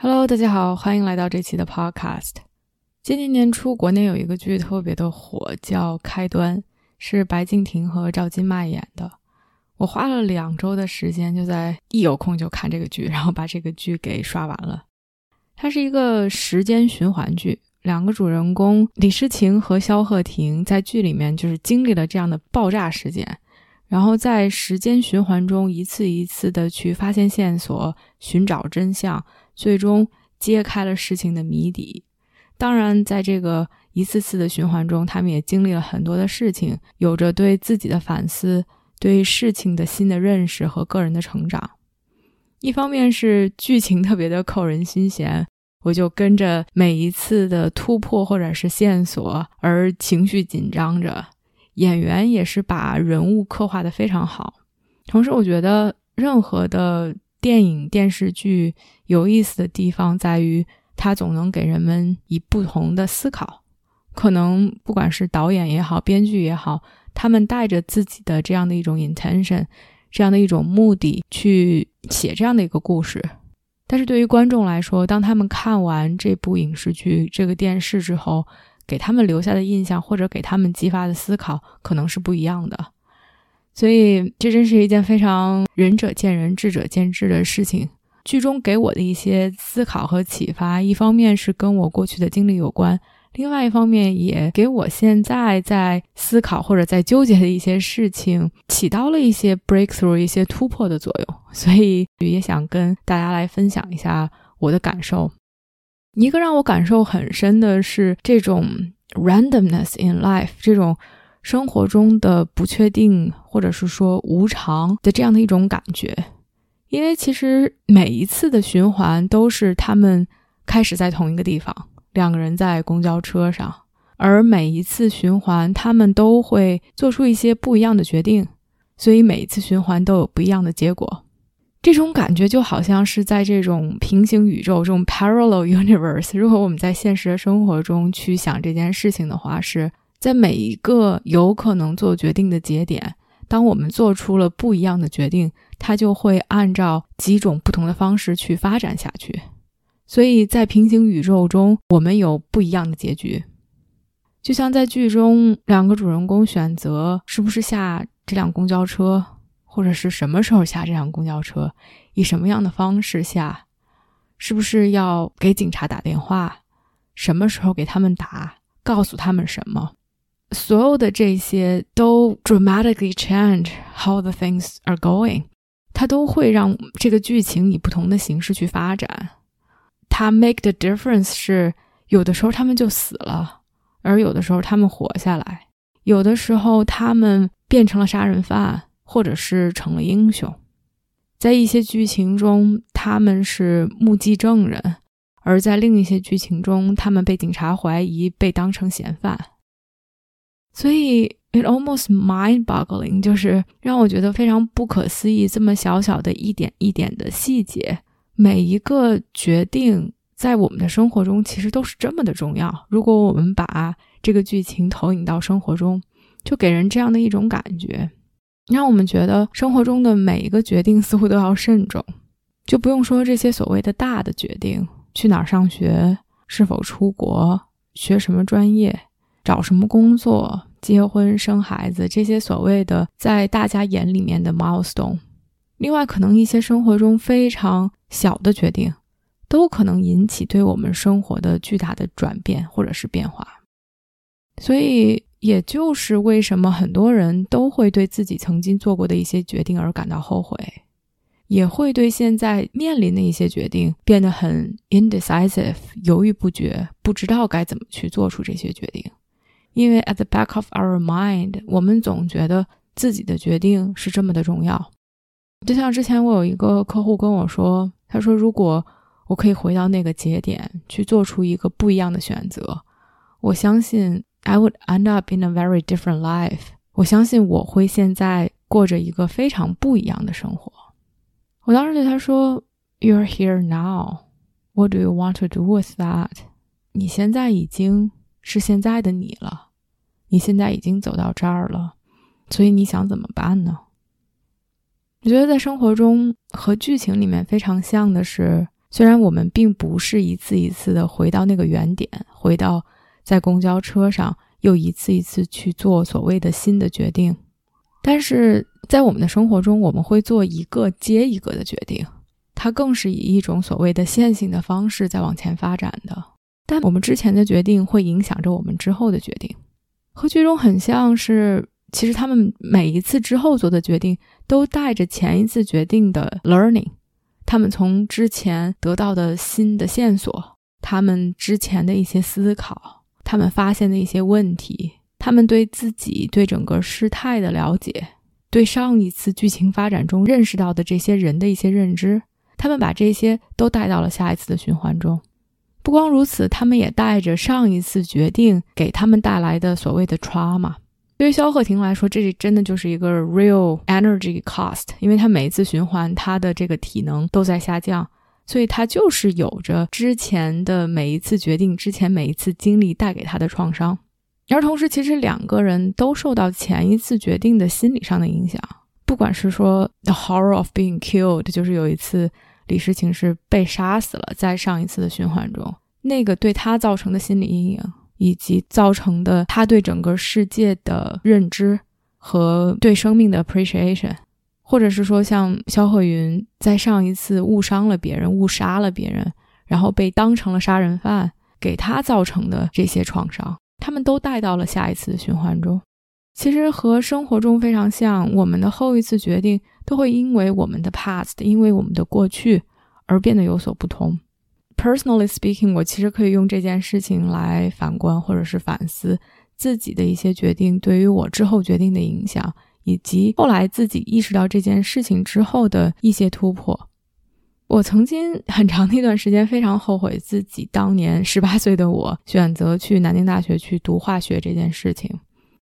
Hello，大家好，欢迎来到这期的 Podcast。今年年初，国内有一个剧特别的火，叫《开端》，是白敬亭和赵今麦演的。我花了两周的时间，就在一有空就看这个剧，然后把这个剧给刷完了。它是一个时间循环剧，两个主人公李诗情和萧鹤亭在剧里面就是经历了这样的爆炸事件，然后在时间循环中一次一次的去发现线索，寻找真相。最终揭开了事情的谜底。当然，在这个一次次的循环中，他们也经历了很多的事情，有着对自己的反思、对事情的新的认识和个人的成长。一方面是剧情特别的扣人心弦，我就跟着每一次的突破或者是线索而情绪紧张着。演员也是把人物刻画的非常好。同时，我觉得任何的。电影、电视剧有意思的地方在于，它总能给人们以不同的思考。可能不管是导演也好，编剧也好，他们带着自己的这样的一种 intention，这样的一种目的去写这样的一个故事。但是对于观众来说，当他们看完这部影视剧、这个电视之后，给他们留下的印象或者给他们激发的思考，可能是不一样的。所以，这真是一件非常仁者见仁、智者见智的事情。剧中给我的一些思考和启发，一方面是跟我过去的经历有关，另外一方面也给我现在在思考或者在纠结的一些事情起到了一些 breakthrough、一些突破的作用。所以，也想跟大家来分享一下我的感受。一个让我感受很深的是这种 randomness in life，这种。生活中的不确定，或者是说无常的这样的一种感觉，因为其实每一次的循环都是他们开始在同一个地方，两个人在公交车上，而每一次循环他们都会做出一些不一样的决定，所以每一次循环都有不一样的结果。这种感觉就好像是在这种平行宇宙，这种 parallel universe。如果我们在现实的生活中去想这件事情的话，是。在每一个有可能做决定的节点，当我们做出了不一样的决定，它就会按照几种不同的方式去发展下去。所以在平行宇宙中，我们有不一样的结局。就像在剧中，两个主人公选择是不是下这辆公交车，或者是什么时候下这辆公交车，以什么样的方式下，是不是要给警察打电话，什么时候给他们打，告诉他们什么。所有的这些都 dramatically change how the things are going，它都会让这个剧情以不同的形式去发展。它 make the difference 是有的时候他们就死了，而有的时候他们活下来，有的时候他们变成了杀人犯，或者是成了英雄。在一些剧情中，他们是目击证人；而在另一些剧情中，他们被警察怀疑，被当成嫌犯。所以，it almost mind-boggling，就是让我觉得非常不可思议。这么小小的一点一点的细节，每一个决定在我们的生活中其实都是这么的重要。如果我们把这个剧情投影到生活中，就给人这样的一种感觉，让我们觉得生活中的每一个决定似乎都要慎重。就不用说这些所谓的大的决定，去哪儿上学，是否出国，学什么专业，找什么工作。结婚生孩子这些所谓的在大家眼里面的 milestone，另外可能一些生活中非常小的决定，都可能引起对我们生活的巨大的转变或者是变化。所以，也就是为什么很多人都会对自己曾经做过的一些决定而感到后悔，也会对现在面临的一些决定变得很 indecisive，犹豫不决，不知道该怎么去做出这些决定。因为 at the back of our mind，我们总觉得自己的决定是这么的重要。就像之前我有一个客户跟我说，他说如果我可以回到那个节点去做出一个不一样的选择。我相信 I would end up in a very different life。我相信我会现在过着一个非常不一样的生活。我当时对他说：“You're here now. What do you want to do with that？” 你现在已经是现在的你了，你现在已经走到这儿了，所以你想怎么办呢？我觉得在生活中和剧情里面非常像的是，虽然我们并不是一次一次的回到那个原点，回到在公交车上又一次一次去做所谓的新的决定，但是在我们的生活中，我们会做一个接一个的决定，它更是以一种所谓的线性的方式在往前发展的。但我们之前的决定会影响着我们之后的决定，和剧中很像是。其实他们每一次之后做的决定，都带着前一次决定的 learning，他们从之前得到的新的线索，他们之前的一些思考，他们发现的一些问题，他们对自己对整个事态的了解，对上一次剧情发展中认识到的这些人的一些认知，他们把这些都带到了下一次的循环中。不光如此，他们也带着上一次决定给他们带来的所谓的 trauma。对于萧鹤亭来说，这真的就是一个 real energy cost，因为他每一次循环，他的这个体能都在下降，所以他就是有着之前的每一次决定、之前每一次经历带给他的创伤。而同时，其实两个人都受到前一次决定的心理上的影响，不管是说 the horror of being killed，就是有一次李诗情是被杀死了，在上一次的循环中，那个对他造成的心理阴影。以及造成的他对整个世界的认知和对生命的 appreciation，或者是说像肖鹤云在上一次误伤了别人、误杀了别人，然后被当成了杀人犯，给他造成的这些创伤，他们都带到了下一次的循环中。其实和生活中非常像，我们的后一次决定都会因为我们的 past，因为我们的过去而变得有所不同。Personally speaking，我其实可以用这件事情来反观或者是反思自己的一些决定对于我之后决定的影响，以及后来自己意识到这件事情之后的一些突破。我曾经很长的一段时间非常后悔自己当年十八岁的我选择去南京大学去读化学这件事情，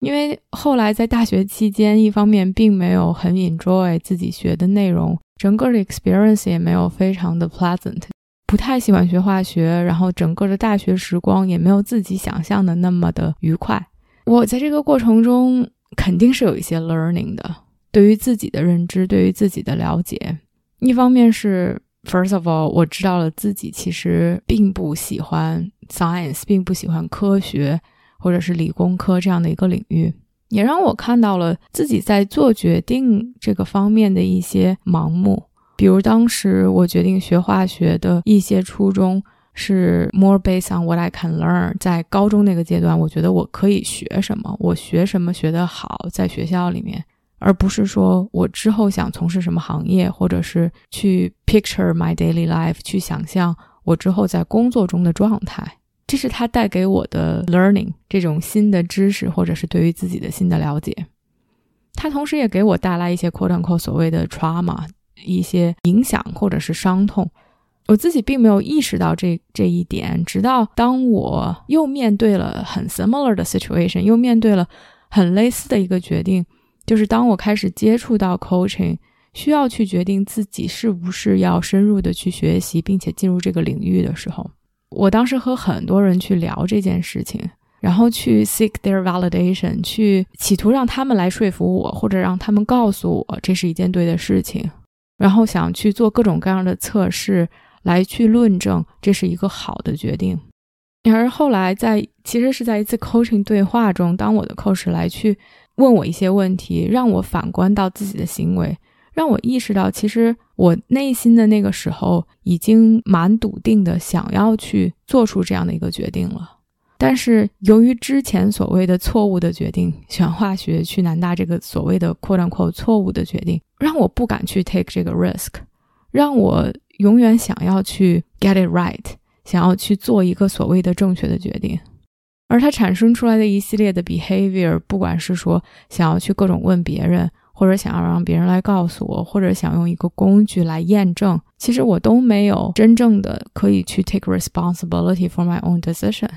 因为后来在大学期间，一方面并没有很 enjoy 自己学的内容，整个的 experience 也没有非常的 pleasant。不太喜欢学化学，然后整个的大学时光也没有自己想象的那么的愉快。我在这个过程中肯定是有一些 learning 的，对于自己的认知，对于自己的了解。一方面是 first of all，我知道了自己其实并不喜欢 science，并不喜欢科学或者是理工科这样的一个领域，也让我看到了自己在做决定这个方面的一些盲目。比如当时我决定学化学的一些初衷是 more based on what I can learn。在高中那个阶段，我觉得我可以学什么，我学什么学得好，在学校里面，而不是说我之后想从事什么行业，或者是去 picture my daily life，去想象我之后在工作中的状态。这是他带给我的 learning，这种新的知识，或者是对于自己的新的了解。他同时也给我带来一些 quote unquote 所谓的 trauma。一些影响或者是伤痛，我自己并没有意识到这这一点，直到当我又面对了很 similar 的 situation，又面对了很类似的一个决定，就是当我开始接触到 coaching，需要去决定自己是不是要深入的去学习，并且进入这个领域的时候，我当时和很多人去聊这件事情，然后去 seek their validation，去企图让他们来说服我，或者让他们告诉我这是一件对的事情。然后想去做各种各样的测试，来去论证这是一个好的决定。然而后来在其实是在一次 coaching 对话中，当我的 coach 来去问我一些问题，让我反观到自己的行为，让我意识到，其实我内心的那个时候已经蛮笃定的，想要去做出这样的一个决定了。但是由于之前所谓的错误的决定，选化学去南大这个所谓的扩张扩错误的决定，让我不敢去 take 这个 risk，让我永远想要去 get it right，想要去做一个所谓的正确的决定，而它产生出来的一系列的 behavior，不管是说想要去各种问别人，或者想要让别人来告诉我，或者想用一个工具来验证，其实我都没有真正的可以去 take responsibility for my own decision。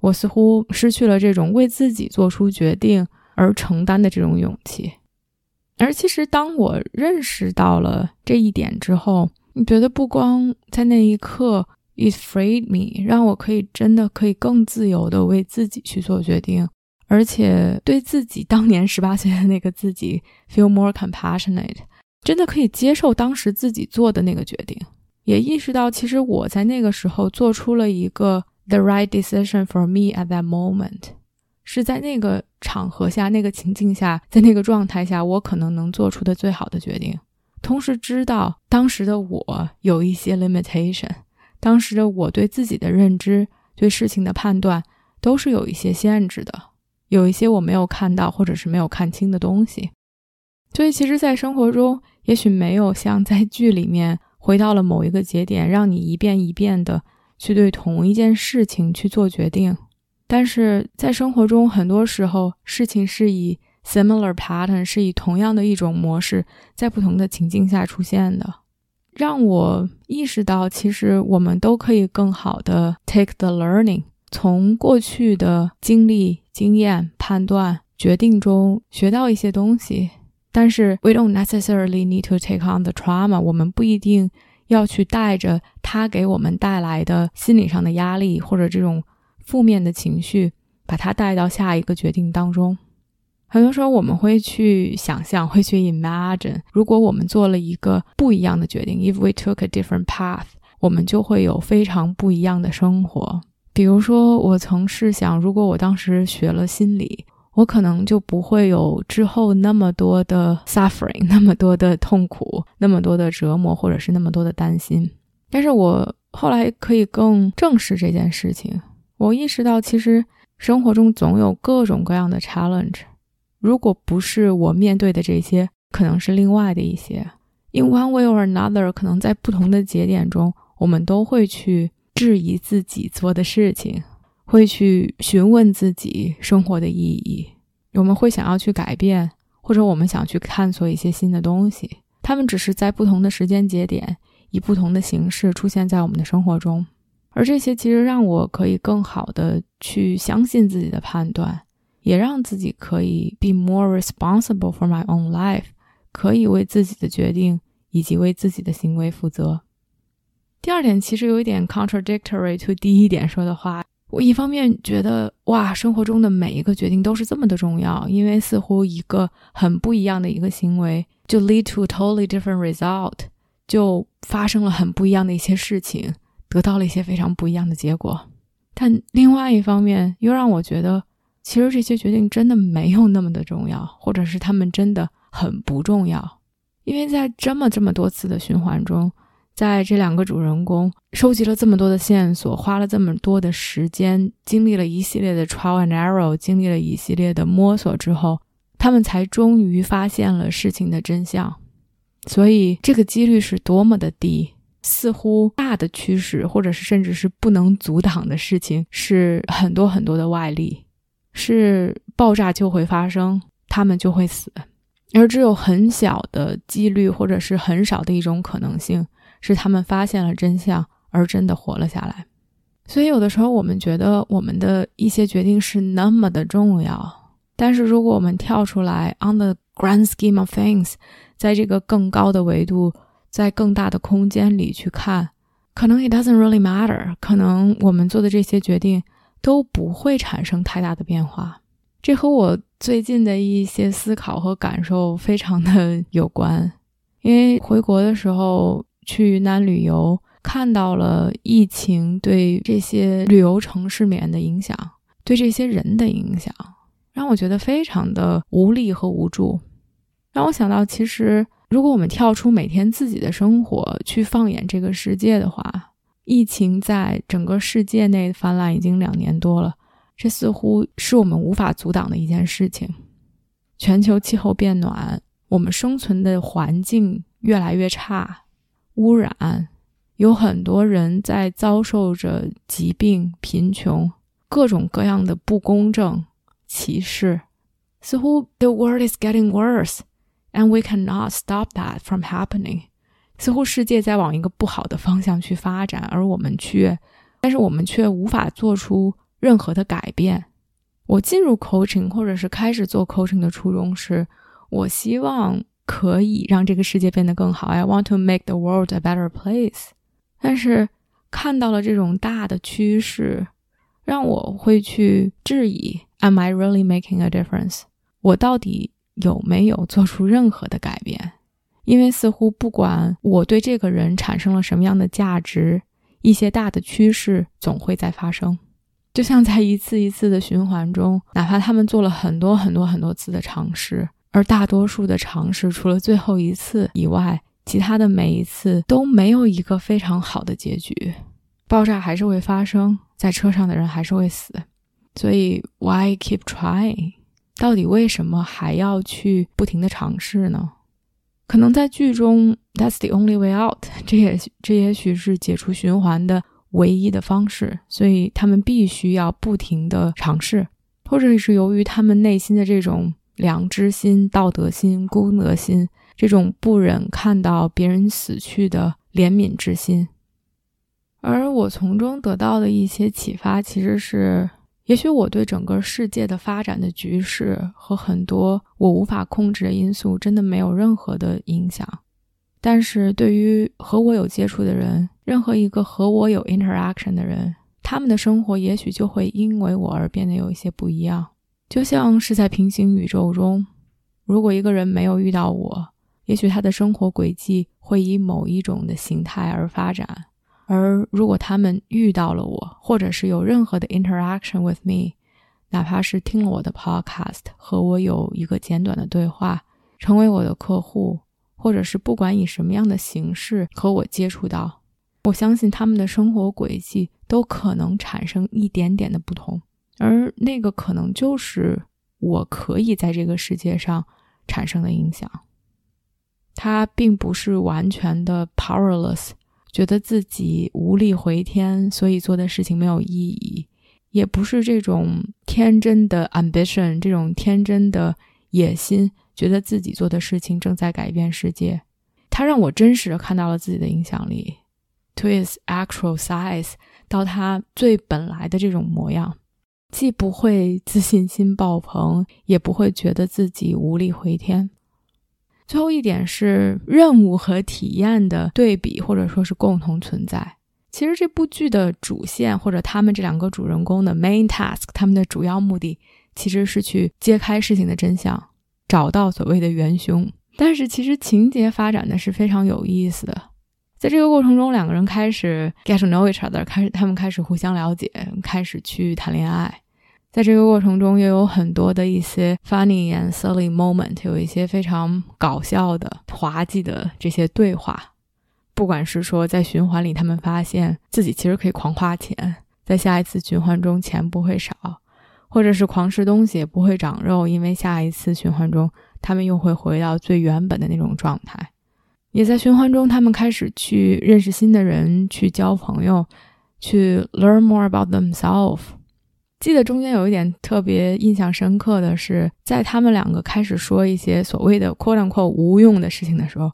我似乎失去了这种为自己做出决定而承担的这种勇气。而其实，当我认识到了这一点之后，你觉得不光在那一刻，it freed me，让我可以真的可以更自由的为自己去做决定。而且对自己当年十八岁的那个自己 feel more compassionate，真的可以接受当时自己做的那个决定，也意识到其实我在那个时候做出了一个 the right decision for me at that moment，是在那个场合下、那个情境下、在那个状态下，我可能能做出的最好的决定。同时知道当时的我有一些 limitation，当时的我对自己的认知、对事情的判断都是有一些限制的。有一些我没有看到或者是没有看清的东西，所以其实，在生活中，也许没有像在剧里面回到了某一个节点，让你一遍一遍的去对同一件事情去做决定。但是在生活中，很多时候事情是以 similar pattern，是以同样的一种模式，在不同的情境下出现的，让我意识到，其实我们都可以更好的 take the learning。从过去的经历、经验、判断、决定中学到一些东西，但是 we don't necessarily need to take on the trauma。我们不一定要去带着它给我们带来的心理上的压力或者这种负面的情绪，把它带到下一个决定当中。很多时候，我们会去想象，会去 imagine，如果我们做了一个不一样的决定，if we took a different path，我们就会有非常不一样的生活。比如说，我曾试想，如果我当时学了心理，我可能就不会有之后那么多的 suffering，那么多的痛苦，那么多的折磨，或者是那么多的担心。但是我后来可以更正视这件事情。我意识到，其实生活中总有各种各样的 challenge。如果不是我面对的这些，可能是另外的一些。In one way or another，可能在不同的节点中，我们都会去。质疑自己做的事情，会去询问自己生活的意义。我们会想要去改变，或者我们想去探索一些新的东西。他们只是在不同的时间节点，以不同的形式出现在我们的生活中。而这些其实让我可以更好的去相信自己的判断，也让自己可以 be more responsible for my own life，可以为自己的决定以及为自己的行为负责。第二点其实有一点 contradictory to 第一点说的话。我一方面觉得哇，生活中的每一个决定都是这么的重要，因为似乎一个很不一样的一个行为就 lead to totally different result，就发生了很不一样的一些事情，得到了一些非常不一样的结果。但另外一方面又让我觉得，其实这些决定真的没有那么的重要，或者是他们真的很不重要，因为在这么这么多次的循环中。在这两个主人公收集了这么多的线索，花了这么多的时间，经历了一系列的 trial and error，经历了一系列的摸索之后，他们才终于发现了事情的真相。所以这个几率是多么的低，似乎大的趋势，或者是甚至是不能阻挡的事情，是很多很多的外力，是爆炸就会发生，他们就会死，而只有很小的几率，或者是很少的一种可能性。是他们发现了真相，而真的活了下来。所以有的时候我们觉得我们的一些决定是那么的重要，但是如果我们跳出来，on the grand scheme of things，在这个更高的维度，在更大的空间里去看，可能 it doesn't really matter，可能我们做的这些决定都不会产生太大的变化。这和我最近的一些思考和感受非常的有关，因为回国的时候。去云南旅游，看到了疫情对这些旅游城市面的影响，对这些人的影响，让我觉得非常的无力和无助。让我想到，其实如果我们跳出每天自己的生活，去放眼这个世界的话，疫情在整个世界内泛滥已经两年多了，这似乎是我们无法阻挡的一件事情。全球气候变暖，我们生存的环境越来越差。污染，有很多人在遭受着疾病、贫穷、各种各样的不公正、歧视。似乎 the world is getting worse，and we cannot stop that from happening。似乎世界在往一个不好的方向去发展，而我们却，但是我们却无法做出任何的改变。我进入 coaching 或者是开始做 coaching 的初衷是，我希望可以让这个世界变得更好。I want to make the world a better place。但是看到了这种大的趋势，让我会去质疑：Am I really making a difference？我到底有没有做出任何的改变？因为似乎不管我对这个人产生了什么样的价值，一些大的趋势总会在发生。就像在一次一次的循环中，哪怕他们做了很多很多很多次的尝试，而大多数的尝试除了最后一次以外，其他的每一次都没有一个非常好的结局。爆炸还是会发生，在车上的人还是会死。所以，Why keep trying？到底为什么还要去不停的尝试呢？可能在剧中，That's the only way out。这也这也许是解除循环的唯一的方式，所以他们必须要不停的尝试，或者是由于他们内心的这种良知心、道德心、公德心，这种不忍看到别人死去的怜悯之心。而我从中得到的一些启发，其实是。也许我对整个世界的发展的局势和很多我无法控制的因素真的没有任何的影响，但是对于和我有接触的人，任何一个和我有 interaction 的人，他们的生活也许就会因为我而变得有一些不一样。就像是在平行宇宙中，如果一个人没有遇到我，也许他的生活轨迹会以某一种的形态而发展。而如果他们遇到了我，或者是有任何的 interaction with me，哪怕是听了我的 podcast，和我有一个简短的对话，成为我的客户，或者是不管以什么样的形式和我接触到，我相信他们的生活轨迹都可能产生一点点的不同，而那个可能就是我可以在这个世界上产生的影响。他并不是完全的 powerless。觉得自己无力回天，所以做的事情没有意义，也不是这种天真的 ambition，这种天真的野心，觉得自己做的事情正在改变世界。他让我真实的看到了自己的影响力，to its actual size，到他最本来的这种模样，既不会自信心爆棚，也不会觉得自己无力回天。最后一点是任务和体验的对比，或者说是共同存在。其实这部剧的主线，或者他们这两个主人公的 main task，他们的主要目的其实是去揭开事情的真相，找到所谓的元凶。但是其实情节发展的是非常有意思的，在这个过程中，两个人开始 get to know each other，开始他们开始互相了解，开始去谈恋爱。在这个过程中，也有很多的一些 funny and silly moment，有一些非常搞笑的、滑稽的这些对话。不管是说在循环里，他们发现自己其实可以狂花钱，在下一次循环中钱不会少，或者是狂吃东西也不会长肉，因为下一次循环中他们又会回到最原本的那种状态。也在循环中，他们开始去认识新的人，去交朋友，去 learn more about themselves。记得中间有一点特别印象深刻的是，在他们两个开始说一些所谓的 “quote unquote” 无用的事情的时候，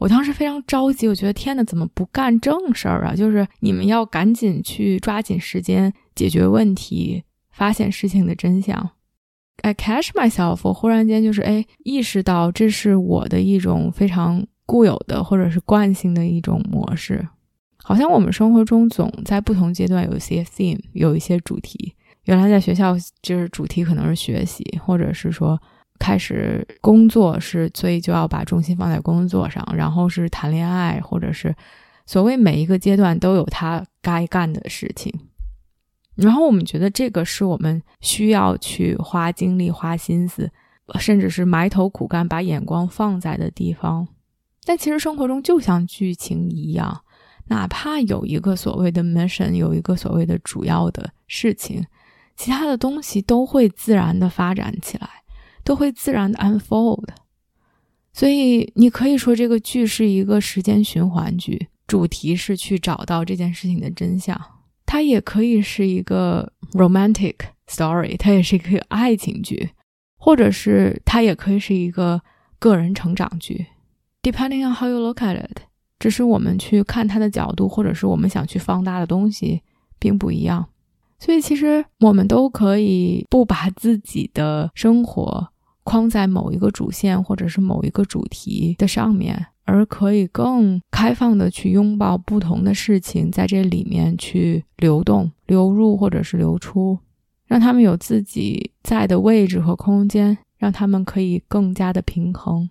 我当时非常着急，我觉得天呐，怎么不干正事儿啊？就是你们要赶紧去抓紧时间解决问题，发现事情的真相。I catch myself，我忽然间就是哎，意识到这是我的一种非常固有的或者是惯性的一种模式，好像我们生活中总在不同阶段有一些 theme，有一些主题。原来在学校就是主题可能是学习，或者是说开始工作是，所以就要把重心放在工作上，然后是谈恋爱，或者是所谓每一个阶段都有他该干的事情。然后我们觉得这个是我们需要去花精力、花心思，甚至是埋头苦干、把眼光放在的地方。但其实生活中就像剧情一样，哪怕有一个所谓的 mission，有一个所谓的主要的事情。其他的东西都会自然的发展起来，都会自然的 unfold。所以你可以说这个剧是一个时间循环剧，主题是去找到这件事情的真相。它也可以是一个 romantic story，它也是一个爱情剧，或者是它也可以是一个个人成长剧。Depending on how you look at it，只是我们去看它的角度，或者是我们想去放大的东西，并不一样。所以，其实我们都可以不把自己的生活框在某一个主线或者是某一个主题的上面，而可以更开放的去拥抱不同的事情，在这里面去流动、流入或者是流出，让他们有自己在的位置和空间，让他们可以更加的平衡。